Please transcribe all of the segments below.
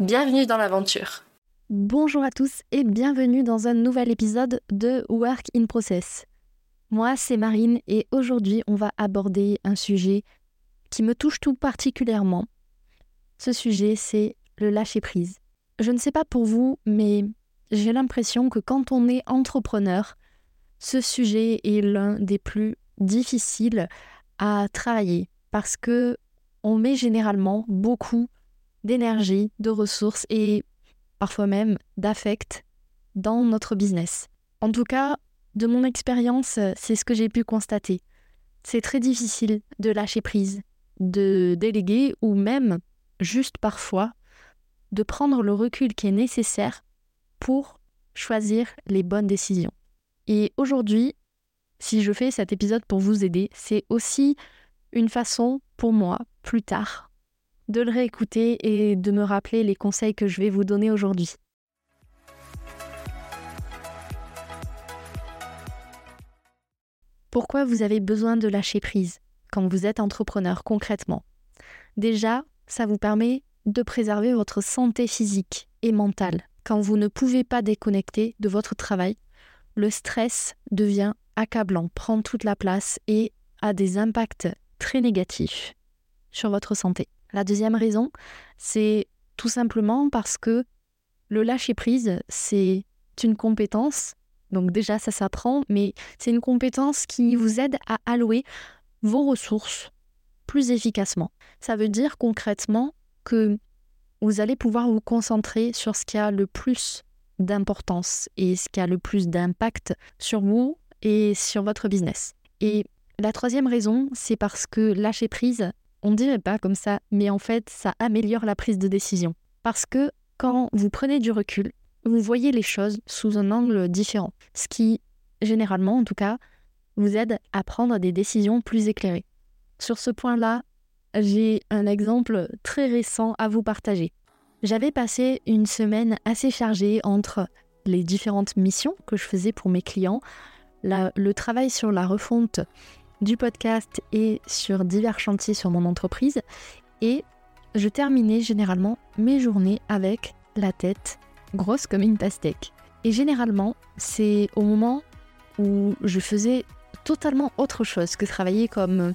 Bienvenue dans l'aventure. Bonjour à tous et bienvenue dans un nouvel épisode de Work in Process. Moi, c'est Marine et aujourd'hui, on va aborder un sujet qui me touche tout particulièrement. Ce sujet, c'est le lâcher-prise. Je ne sais pas pour vous, mais j'ai l'impression que quand on est entrepreneur, ce sujet est l'un des plus difficiles à travailler parce que on met généralement beaucoup d'énergie, de ressources et parfois même d'affect dans notre business. En tout cas, de mon expérience, c'est ce que j'ai pu constater. C'est très difficile de lâcher prise, de déléguer ou même, juste parfois, de prendre le recul qui est nécessaire pour choisir les bonnes décisions. Et aujourd'hui, si je fais cet épisode pour vous aider, c'est aussi une façon pour moi, plus tard, de le réécouter et de me rappeler les conseils que je vais vous donner aujourd'hui. Pourquoi vous avez besoin de lâcher prise quand vous êtes entrepreneur concrètement? Déjà, ça vous permet de préserver votre santé physique et mentale. Quand vous ne pouvez pas déconnecter de votre travail, le stress devient accablant, prend toute la place et a des impacts très négatifs sur votre santé. La deuxième raison, c'est tout simplement parce que le lâcher-prise, c'est une compétence. Donc déjà, ça s'apprend, mais c'est une compétence qui vous aide à allouer vos ressources plus efficacement. Ça veut dire concrètement que vous allez pouvoir vous concentrer sur ce qui a le plus d'importance et ce qui a le plus d'impact sur vous et sur votre business. Et la troisième raison, c'est parce que lâcher prise, on ne dirait pas comme ça, mais en fait, ça améliore la prise de décision. Parce que quand vous prenez du recul, vous voyez les choses sous un angle différent, ce qui, généralement en tout cas, vous aide à prendre des décisions plus éclairées. Sur ce point-là, j'ai un exemple très récent à vous partager. J'avais passé une semaine assez chargée entre les différentes missions que je faisais pour mes clients, le travail sur la refonte du podcast et sur divers chantiers sur mon entreprise. Et je terminais généralement mes journées avec la tête grosse comme une pastèque. Et généralement, c'est au moment où je faisais totalement autre chose que travailler comme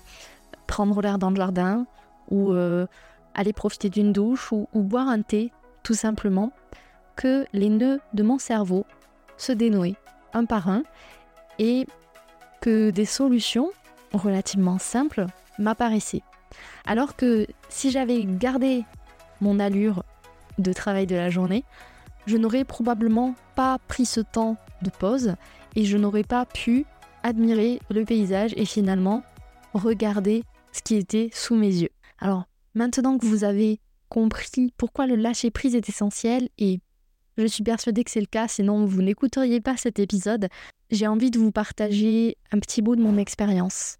prendre l'air dans le jardin ou euh, aller profiter d'une douche ou, ou boire un thé, tout simplement, que les nœuds de mon cerveau se dénouaient un par un et que des solutions relativement simple m'apparaissait. Alors que si j'avais gardé mon allure de travail de la journée, je n'aurais probablement pas pris ce temps de pause et je n'aurais pas pu admirer le paysage et finalement regarder ce qui était sous mes yeux. Alors maintenant que vous avez compris pourquoi le lâcher prise est essentiel et je suis persuadée que c'est le cas, sinon vous n'écouteriez pas cet épisode, j'ai envie de vous partager un petit bout de mon expérience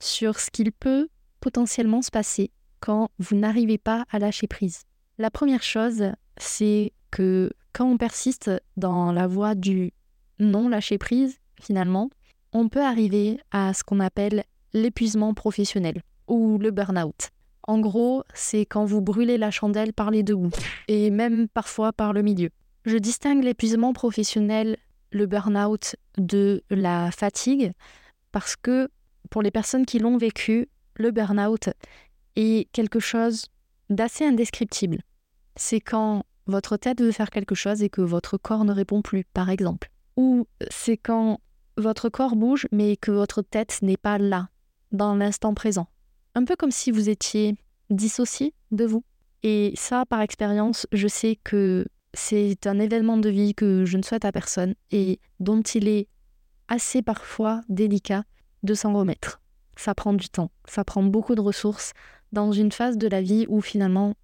sur ce qu'il peut potentiellement se passer quand vous n'arrivez pas à lâcher prise. La première chose, c'est que quand on persiste dans la voie du non lâcher prise, finalement, on peut arriver à ce qu'on appelle l'épuisement professionnel ou le burn-out. En gros, c'est quand vous brûlez la chandelle par les deux bouts, et même parfois par le milieu. Je distingue l'épuisement professionnel, le burn-out, de la fatigue, parce que pour les personnes qui l'ont vécu, le burn-out est quelque chose d'assez indescriptible. C'est quand votre tête veut faire quelque chose et que votre corps ne répond plus, par exemple. Ou c'est quand votre corps bouge mais que votre tête n'est pas là, dans l'instant présent. Un peu comme si vous étiez dissocié de vous. Et ça, par expérience, je sais que c'est un événement de vie que je ne souhaite à personne et dont il est assez parfois délicat de s'en remettre. Ça prend du temps, ça prend beaucoup de ressources dans une phase de la vie où finalement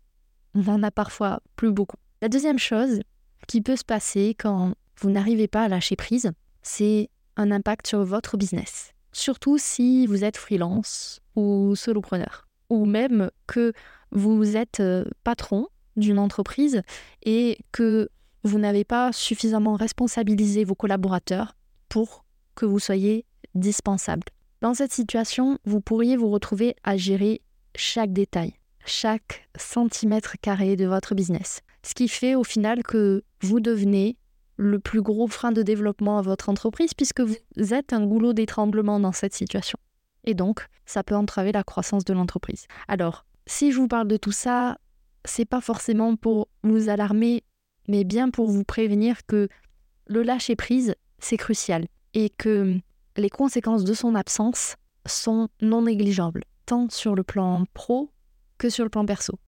on n'en a parfois plus beaucoup. La deuxième chose qui peut se passer quand vous n'arrivez pas à lâcher prise, c'est un impact sur votre business. Surtout si vous êtes freelance ou solopreneur, ou même que vous êtes euh, patron d'une entreprise et que vous n'avez pas suffisamment responsabilisé vos collaborateurs pour que vous soyez dispensable. Dans cette situation, vous pourriez vous retrouver à gérer chaque détail, chaque centimètre carré de votre business. Ce qui fait au final que vous devenez le plus gros frein de développement à votre entreprise puisque vous êtes un goulot d'étranglement dans cette situation. Et donc, ça peut entraver la croissance de l'entreprise. Alors, si je vous parle de tout ça, c'est pas forcément pour vous alarmer, mais bien pour vous prévenir que le lâcher prise, c'est crucial et que les conséquences de son absence sont non négligeables, tant sur le plan pro que sur le plan perso.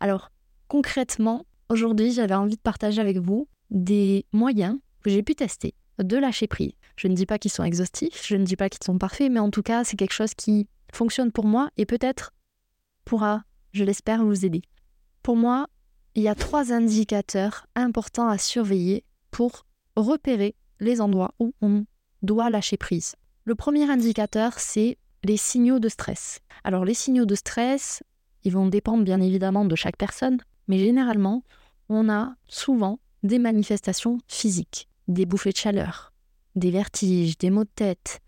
Alors, concrètement, aujourd'hui, j'avais envie de partager avec vous des moyens que j'ai pu tester de lâcher prise. Je ne dis pas qu'ils sont exhaustifs, je ne dis pas qu'ils sont parfaits, mais en tout cas, c'est quelque chose qui fonctionne pour moi et peut-être pourra, je l'espère, vous aider. Pour moi, il y a trois indicateurs importants à surveiller pour repérer les endroits où on doit lâcher prise. Le premier indicateur, c'est les signaux de stress. Alors les signaux de stress, ils vont dépendre bien évidemment de chaque personne, mais généralement, on a souvent des manifestations physiques, des bouffées de chaleur, des vertiges, des maux de tête,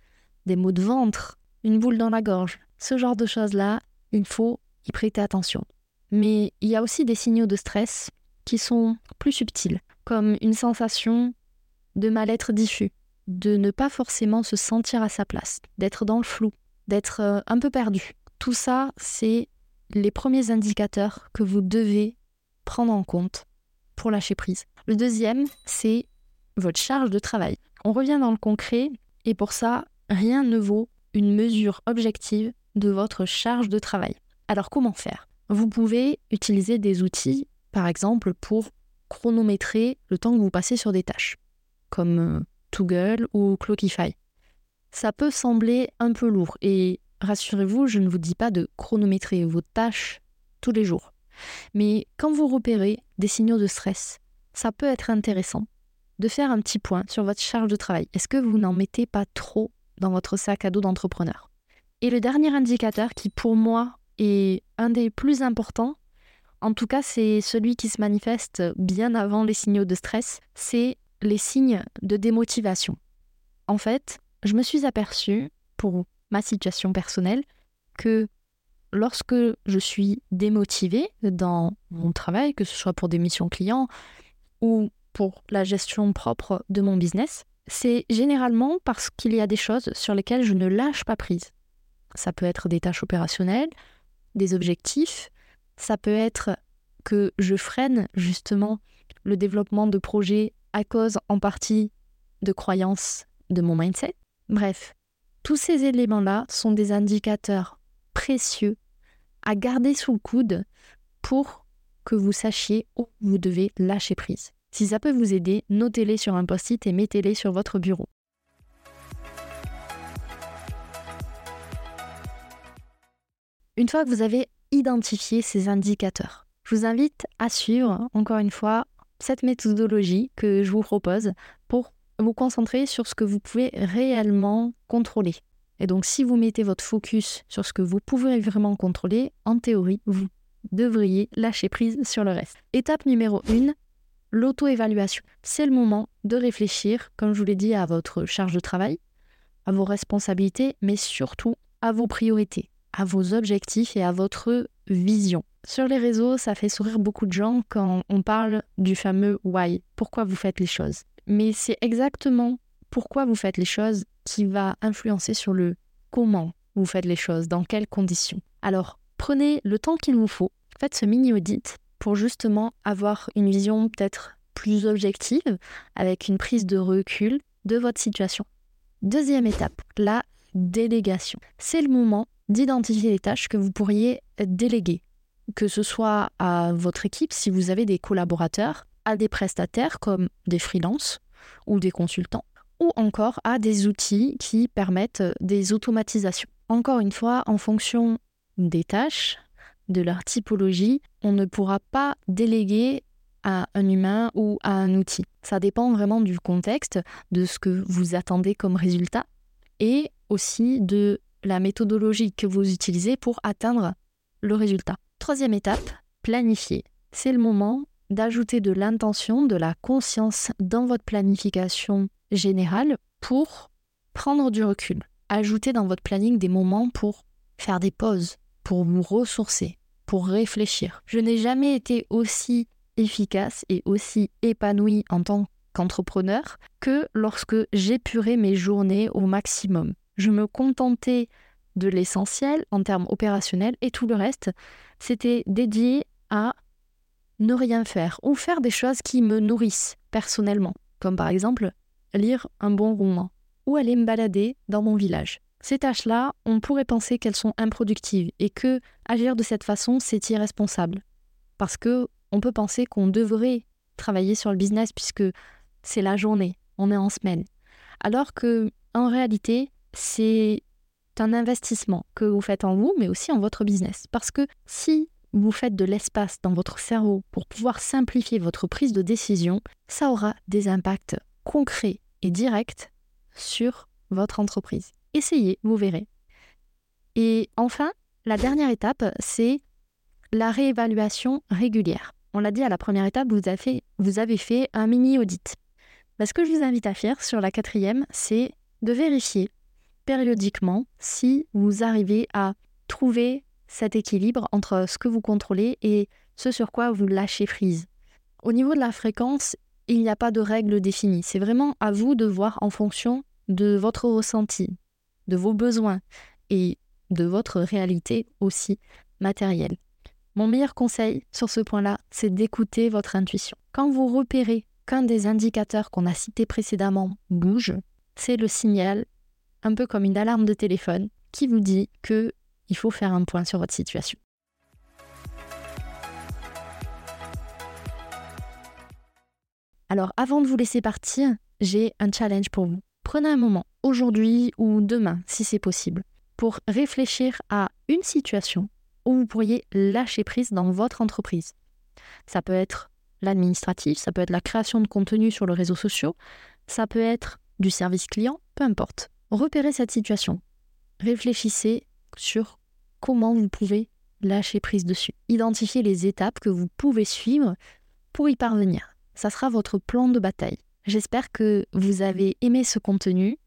des maux de ventre, une boule dans la gorge. Ce genre de choses-là, il faut y prêter attention. Mais il y a aussi des signaux de stress qui sont plus subtils, comme une sensation de mal-être diffus, de ne pas forcément se sentir à sa place, d'être dans le flou, d'être euh, un peu perdu. Tout ça, c'est les premiers indicateurs que vous devez prendre en compte pour lâcher prise. Le deuxième, c'est votre charge de travail. On revient dans le concret et pour ça, rien ne vaut une mesure objective de votre charge de travail. Alors comment faire? Vous pouvez utiliser des outils, par exemple, pour chronométrer le temps que vous passez sur des tâches, comme euh, Toggle ou Clockify. Ça peut sembler un peu lourd et rassurez-vous, je ne vous dis pas de chronométrer vos tâches tous les jours. Mais quand vous repérez des signaux de stress, ça peut être intéressant de faire un petit point sur votre charge de travail. Est-ce que vous n'en mettez pas trop dans votre sac à dos d'entrepreneur? Et le dernier indicateur qui pour moi est un des plus importants, en tout cas c'est celui qui se manifeste bien avant les signaux de stress, c'est les signes de démotivation. En fait, je me suis aperçue, pour ma situation personnelle, que lorsque je suis démotivée dans mon travail, que ce soit pour des missions clients ou pour la gestion propre de mon business, c'est généralement parce qu'il y a des choses sur lesquelles je ne lâche pas prise. Ça peut être des tâches opérationnelles, des objectifs, ça peut être que je freine justement le développement de projets à cause en partie de croyances de mon mindset. Bref, tous ces éléments-là sont des indicateurs précieux à garder sous le coude pour que vous sachiez où vous devez lâcher prise. Si ça peut vous aider, notez-les sur un post-it et mettez-les sur votre bureau. Une fois que vous avez identifié ces indicateurs, je vous invite à suivre, encore une fois, cette méthodologie que je vous propose pour vous concentrer sur ce que vous pouvez réellement contrôler. Et donc si vous mettez votre focus sur ce que vous pouvez vraiment contrôler, en théorie, vous devriez lâcher prise sur le reste. Étape numéro 1, l'auto-évaluation. C'est le moment de réfléchir, comme je vous l'ai dit, à votre charge de travail, à vos responsabilités, mais surtout à vos priorités, à vos objectifs et à votre vision. Sur les réseaux, ça fait sourire beaucoup de gens quand on parle du fameux why, pourquoi vous faites les choses? Mais c'est exactement pourquoi vous faites les choses qui va influencer sur le comment vous faites les choses, dans quelles conditions. Alors, prenez le temps qu'il vous faut, faites ce mini-audit pour justement avoir une vision peut-être plus objective, avec une prise de recul de votre situation. Deuxième étape, la délégation. C'est le moment d'identifier les tâches que vous pourriez déléguer, que ce soit à votre équipe si vous avez des collaborateurs, à des prestataires comme des freelances ou des consultants, ou encore à des outils qui permettent des automatisations. Encore une fois, en fonction des tâches, de leur typologie, on ne pourra pas déléguer à un humain ou à un outil. Ça dépend vraiment du contexte, de ce que vous attendez comme résultat et aussi de la méthodologie que vous utilisez pour atteindre le résultat. Troisième étape, planifier. C'est le moment d'ajouter de l'intention, de la conscience dans votre planification générale pour prendre du recul. Ajouter dans votre planning des moments pour faire des pauses, pour vous ressourcer, pour réfléchir. Je n'ai jamais été aussi efficace et aussi épanouie en tant qu'entrepreneur que lorsque j'épurais mes journées au maximum. Je me contentais de l'essentiel en termes opérationnels et tout le reste, c'était dédié à ne rien faire ou faire des choses qui me nourrissent personnellement, comme par exemple lire un bon roman ou aller me balader dans mon village. Ces tâches-là, on pourrait penser qu'elles sont improductives et que agir de cette façon, c'est irresponsable. Parce que on peut penser qu'on devrait travailler sur le business puisque c'est la journée, on est en semaine. Alors que en réalité, c'est un investissement que vous faites en vous, mais aussi en votre business. Parce que si vous faites de l'espace dans votre cerveau pour pouvoir simplifier votre prise de décision, ça aura des impacts concrets et directs sur votre entreprise. Essayez, vous verrez. Et enfin, la dernière étape, c'est la réévaluation régulière. On l'a dit à la première étape, vous avez fait, un mini audit. Bah, ce que je vous invite à faire sur la quatrième, c'est de vérifier périodiquement si vous arrivez à trouver cet équilibre entre ce que vous contrôlez et ce sur quoi vous lâchez prise. Au niveau de la fréquence, il n'y a pas de règle définie. C'est vraiment à vous de voir en fonction de votre ressenti, de vos besoins et de votre réalité aussi matérielle. Mon meilleur conseil sur ce point-là, c'est d'écouter votre intuition. Quand vous repérez qu'un des indicateurs qu'on a cités précédemment bouge, c'est le signal un peu comme une alarme de téléphone qui vous dit que il faut faire un point sur votre situation. Alors avant de vous laisser partir, j'ai un challenge pour vous. Prenez un moment, aujourd'hui ou demain, si c'est possible, pour réfléchir à une situation où vous pourriez lâcher prise dans votre entreprise. Ça peut être l'administratif, ça peut être la création de contenu sur les réseaux sociaux, ça peut être du service client, peu importe. Repérez cette situation. Réfléchissez sur comment vous pouvez lâcher prise dessus. Identifiez les étapes que vous pouvez suivre pour y parvenir. Ça sera votre plan de bataille. J'espère que vous avez aimé ce contenu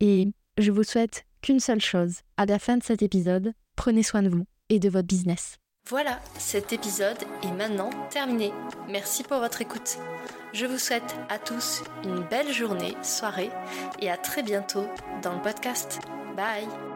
et je vous souhaite qu'une seule chose. À la fin de cet épisode, prenez soin de vous et de votre business. Voilà, cet épisode est maintenant terminé. Merci pour votre écoute. Je vous souhaite à tous une belle journée, soirée et à très bientôt dans le podcast. Bye